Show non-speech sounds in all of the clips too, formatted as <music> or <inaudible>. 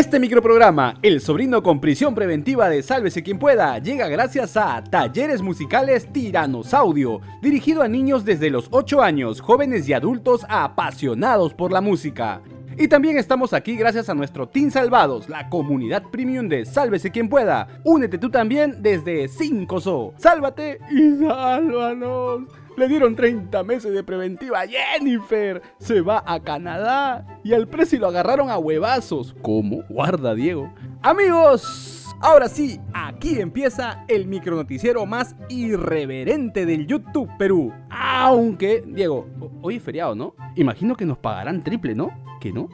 Este microprograma, El sobrino con prisión preventiva de Sálvese quien pueda, llega gracias a Talleres Musicales Tiranos Audio, dirigido a niños desde los 8 años, jóvenes y adultos apasionados por la música. Y también estamos aquí gracias a nuestro Team Salvados, la comunidad premium de Sálvese quien pueda. Únete tú también desde 5SO. Sálvate y sálvanos. Le dieron 30 meses de preventiva a Jennifer. Se va a Canadá y al precio lo agarraron a huevazos. ¿Cómo? Guarda, Diego. Amigos, ahora sí, aquí empieza el micronoticiero más irreverente del YouTube Perú. Aunque, Diego, hoy es feriado, ¿no? Imagino que nos pagarán triple, ¿no? ¿Que no?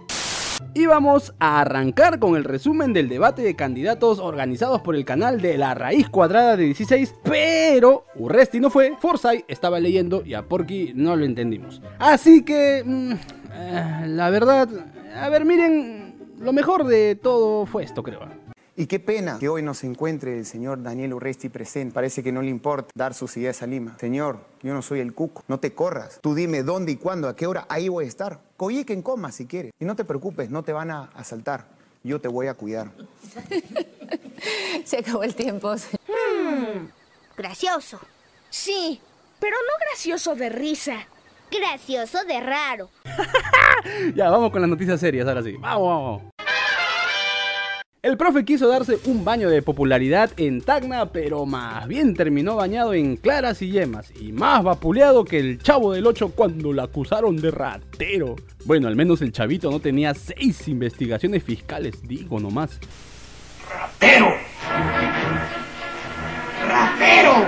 Y vamos a arrancar con el resumen del debate de candidatos organizados por el canal de La Raíz Cuadrada de 16, pero Urresti no fue, Forsyth estaba leyendo y a Porky no lo entendimos. Así que, mm, eh, la verdad, a ver, miren, lo mejor de todo fue esto, creo. Y qué pena que hoy no se encuentre el señor Daniel Urresti presente. Parece que no le importa dar sus ideas a Lima. Señor, yo no soy el cuco. No te corras. Tú dime dónde y cuándo, a qué hora, ahí voy a estar. Coyique en coma si quieres. Y no te preocupes, no te van a asaltar. Yo te voy a cuidar. <laughs> Se acabó el tiempo. Hmm, gracioso. Sí, pero no gracioso de risa. Gracioso de raro. <laughs> ya, vamos con las noticias serias ahora sí. Vamos, vamos. El profe quiso darse un baño de popularidad en Tacna, pero más bien terminó bañado en claras y yemas, y más vapuleado que el chavo del 8 cuando lo acusaron de ratero. Bueno, al menos el chavito no tenía seis investigaciones fiscales, digo nomás. ¡Ratero! ¡Ratero!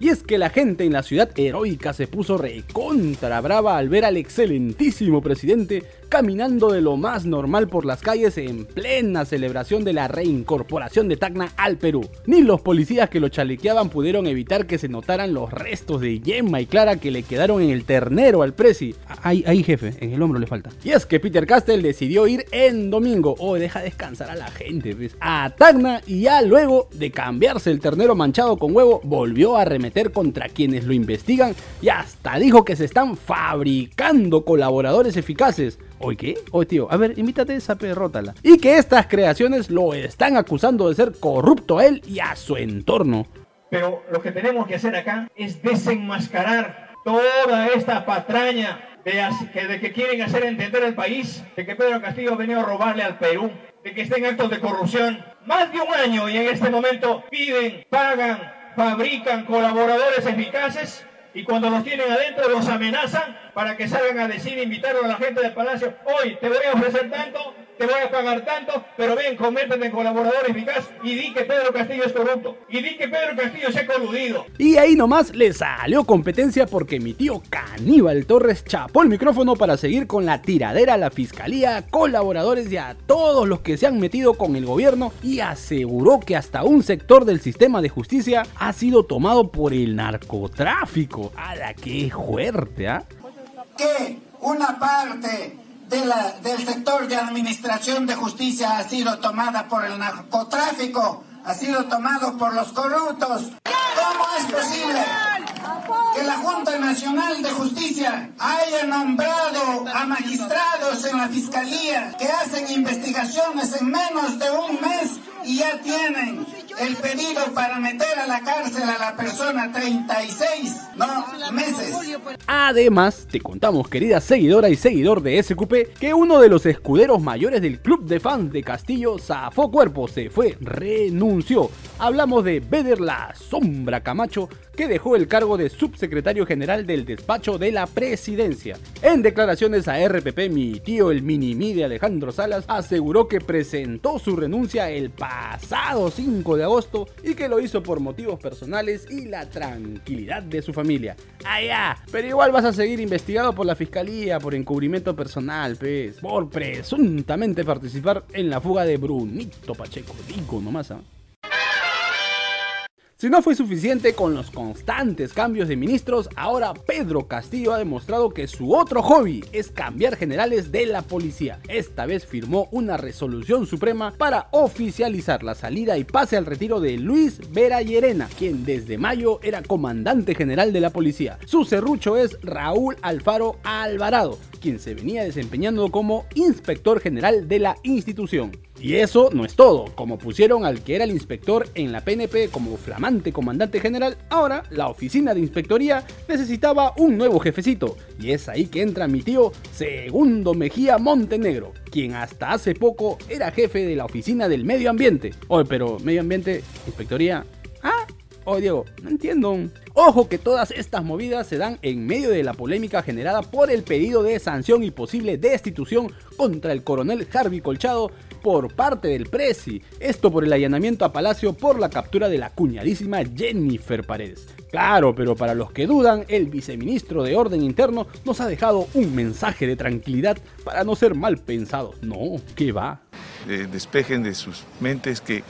Y es que la gente en la ciudad heroica se puso recontra brava al ver al excelentísimo presidente caminando de lo más normal por las calles en plena celebración de la reincorporación de Tacna al Perú. Ni los policías que lo chalequeaban pudieron evitar que se notaran los restos de Gemma y Clara que le quedaron en el ternero al presi. Ahí, ahí jefe, en el hombro le falta. Y es que Peter Castell decidió ir en domingo, o oh, deja descansar a la gente, ¿ves? a Tacna y ya luego de cambiarse el ternero manchado con huevo, volvió a arremeter contra quienes lo investigan y hasta dijo que se están fabricando colaboradores eficaces. ¿Oye qué? Oye tío, a ver, invítate esa perrótala. Y que estas creaciones lo están acusando de ser corrupto a él y a su entorno. Pero lo que tenemos que hacer acá es desenmascarar toda esta patraña de, que quieren hacer entender al país de que Pedro Castillo ha venido a robarle al Perú, de que está en actos de corrupción. Más de un año y en este momento piden, pagan, fabrican colaboradores eficaces y cuando los tienen adentro los amenazan para que salgan a decir, invitar a la gente del palacio, hoy te voy a ofrecer tanto, te voy a pagar tanto, pero ven, conviértete en colaborador eficaz y di que Pedro Castillo es corrupto. Y di que Pedro Castillo se ha coludido. Y ahí nomás le salió competencia porque mi tío Caníbal Torres chapó el micrófono para seguir con la tiradera a la fiscalía, colaboradores y a todos los que se han metido con el gobierno y aseguró que hasta un sector del sistema de justicia ha sido tomado por el narcotráfico. ¡A la que fuerte, ¿ah! Que una parte del sector de administración de justicia ha sido tomada por el narcotráfico, ha sido tomado por los corruptos. ¿Cómo es posible que la Junta Nacional de Justicia haya nombrado a magistrados en la Fiscalía que hacen investigaciones en menos de un mes y ya tienen el pedido para meter a la cárcel a la persona 36 no, meses. Además, te contamos, querida seguidora y seguidor de SQP, que uno de los escuderos mayores del club de fans de Castillo zafó cuerpo, se fue, renunció. Hablamos de Beder La Sombra Camacho, que dejó el cargo de subsecretario general del despacho de la presidencia. En declaraciones a RPP, mi tío el mini de Alejandro Salas aseguró que presentó su renuncia el pasado 5 de agosto y que lo hizo por motivos personales y la tranquilidad de su familia. Allá, ah, pero igual vas a seguir investigado por la fiscalía por encubrimiento personal, pues, por presuntamente participar en la fuga de Brunito Pacheco. Digo nomás, ¿ah? Si no fue suficiente con los constantes cambios de ministros, ahora Pedro Castillo ha demostrado que su otro hobby es cambiar generales de la policía. Esta vez firmó una resolución suprema para oficializar la salida y pase al retiro de Luis Vera Llerena, quien desde mayo era comandante general de la policía. Su serrucho es Raúl Alfaro Alvarado, quien se venía desempeñando como inspector general de la institución. Y eso no es todo, como pusieron al que era el inspector en la PNP como flamante comandante general, ahora la oficina de inspectoría necesitaba un nuevo jefecito, y es ahí que entra mi tío Segundo Mejía Montenegro, quien hasta hace poco era jefe de la oficina del medio ambiente. Oye, pero medio ambiente, inspectoría, oye Diego, no entiendo. Ojo que todas estas movidas se dan en medio de la polémica generada por el pedido de sanción y posible destitución contra el coronel Harvey Colchado por parte del Prezi. Esto por el allanamiento a Palacio por la captura de la cuñadísima Jennifer Paredes. Claro, pero para los que dudan, el viceministro de Orden Interno nos ha dejado un mensaje de tranquilidad para no ser mal pensados. No, ¿qué va? Eh, despejen de sus mentes que,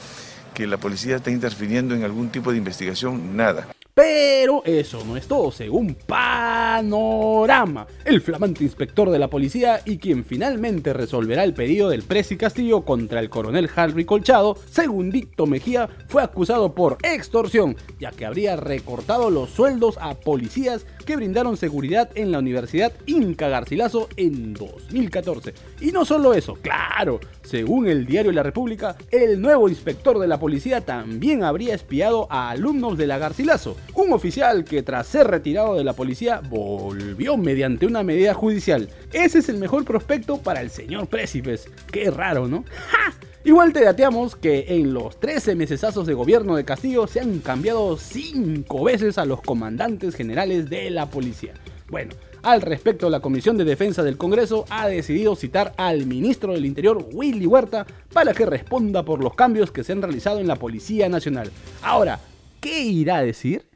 que la policía está interfiriendo en algún tipo de investigación, nada. Pero eso no es todo, según Panorama, el flamante inspector de la policía y quien finalmente resolverá el pedido del Presi Castillo contra el coronel Harry Colchado, según Dicto Mejía, fue acusado por extorsión, ya que habría recortado los sueldos a policías que brindaron seguridad en la Universidad Inca Garcilaso en 2014. Y no solo eso, claro, según el diario La República, el nuevo inspector de la policía también habría espiado a alumnos de la Garcilaso, un oficial que tras ser retirado de la policía volvió mediante una medida judicial. Ese es el mejor prospecto para el señor Précipes. Qué raro, ¿no? ¡Ja! Igual te dateamos que en los 13 mesesazos de gobierno de Castillo se han cambiado 5 veces a los comandantes generales de la policía. Bueno, al respecto, la Comisión de Defensa del Congreso ha decidido citar al ministro del Interior, Willy Huerta, para que responda por los cambios que se han realizado en la Policía Nacional. Ahora, ¿qué irá a decir?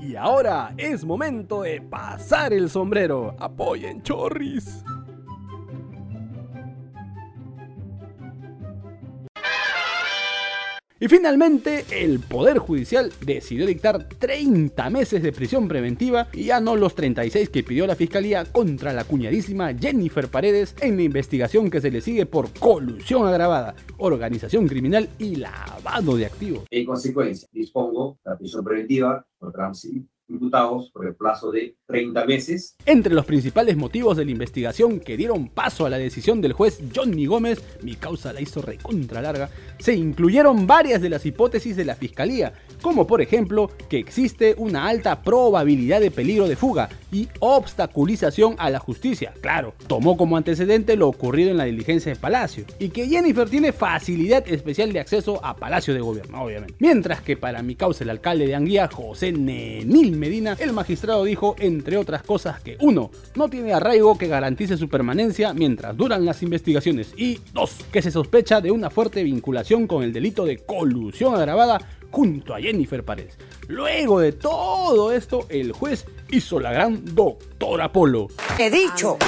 Y ahora es momento de pasar el sombrero. Apoyen chorris. Y finalmente, el Poder Judicial decidió dictar 30 meses de prisión preventiva y ya no los 36 que pidió la Fiscalía contra la cuñadísima Jennifer Paredes en la investigación que se le sigue por colusión agravada, organización criminal y lavado de activos. En consecuencia, dispongo la prisión preventiva contra imputados por el plazo de 30 meses. Entre los principales motivos de la investigación que dieron paso a la decisión del juez Johnny Gómez, mi causa la hizo recontra larga, se incluyeron varias de las hipótesis de la fiscalía, como por ejemplo que existe una alta probabilidad de peligro de fuga y obstaculización a la justicia. Claro, tomó como antecedente lo ocurrido en la diligencia de Palacio y que Jennifer tiene facilidad especial de acceso a Palacio de Gobierno, obviamente. Mientras que para mi causa el alcalde de Anguía, José Nenil Medina, el magistrado dijo, entre otras cosas, que uno, no tiene arraigo que garantice su permanencia mientras duran las investigaciones y dos, que se sospecha de una fuerte vinculación con el delito de colusión agravada junto a Jennifer Paredes. Luego de todo esto, el juez hizo la gran doctora Polo. He dicho,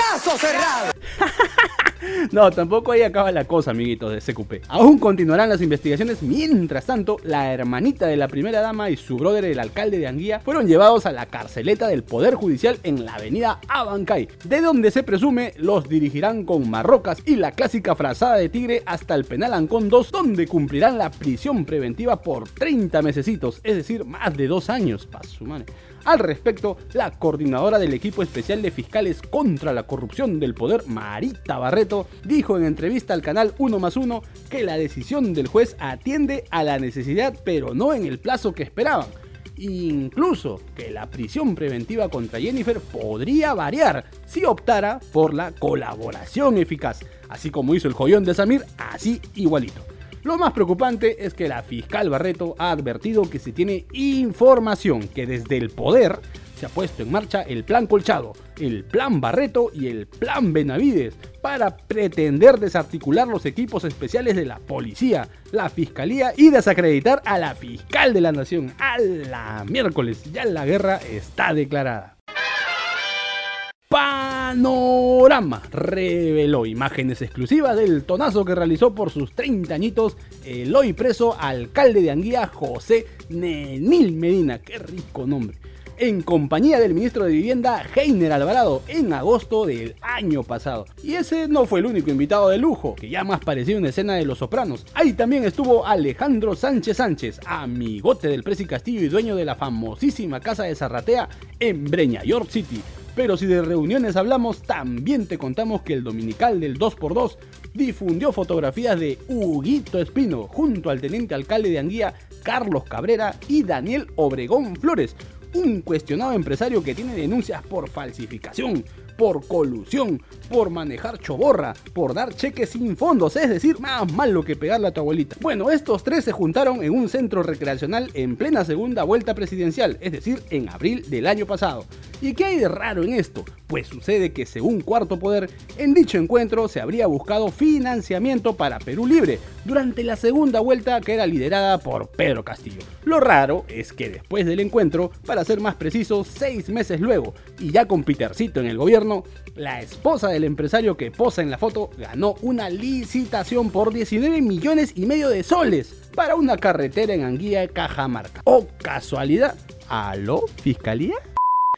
caso cerrado. <laughs> No, tampoco ahí acaba la cosa, amiguitos de CQP. Aún continuarán las investigaciones. Mientras tanto, la hermanita de la primera dama y su brother, el alcalde de Anguía, fueron llevados a la carceleta del Poder Judicial en la avenida Abancay, de donde se presume los dirigirán con marrocas y la clásica frazada de tigre hasta el penal Ancón 2, donde cumplirán la prisión preventiva por 30 mesecitos, es decir, más de dos años. madre. Al respecto, la coordinadora del equipo especial de fiscales contra la corrupción del poder, Marita Barreto, dijo en entrevista al canal 1 más 1 que la decisión del juez atiende a la necesidad pero no en el plazo que esperaban. Incluso que la prisión preventiva contra Jennifer podría variar si optara por la colaboración eficaz, así como hizo el joyón de Samir, así igualito. Lo más preocupante es que la fiscal Barreto ha advertido que se tiene información que desde el poder se ha puesto en marcha el plan Colchado, el plan Barreto y el plan Benavides para pretender desarticular los equipos especiales de la policía, la fiscalía y desacreditar a la fiscal de la nación. A la miércoles, ya la guerra está declarada. Panorama reveló imágenes exclusivas del tonazo que realizó por sus 30 añitos el hoy preso alcalde de Anguía, José Nenil Medina. Qué rico nombre en compañía del ministro de Vivienda Heiner Alvarado en agosto del año pasado. Y ese no fue el único invitado de lujo, que ya más parecía una escena de Los Sopranos. Ahí también estuvo Alejandro Sánchez Sánchez, amigote del Presi Castillo y dueño de la famosísima casa de Zarratea en Breña, York City. Pero si de reuniones hablamos, también te contamos que el dominical del 2x2 difundió fotografías de Huguito Espino junto al teniente alcalde de Anguía, Carlos Cabrera y Daniel Obregón Flores, un cuestionado empresario que tiene denuncias por falsificación, por colusión, por manejar choborra, por dar cheques sin fondos, es decir, más malo que pegarle a tu abuelita. Bueno, estos tres se juntaron en un centro recreacional en plena segunda vuelta presidencial, es decir, en abril del año pasado. ¿Y qué hay de raro en esto? Pues sucede que según Cuarto Poder, en dicho encuentro se habría buscado financiamiento para Perú Libre durante la segunda vuelta que era liderada por Pedro Castillo. Lo raro es que después del encuentro, para ser más preciso, seis meses luego, y ya con Petercito en el gobierno, la esposa del empresario que posa en la foto ganó una licitación por 19 millones y medio de soles para una carretera en Anguilla, Cajamarca. ¿O casualidad? ¿Aló, fiscalía?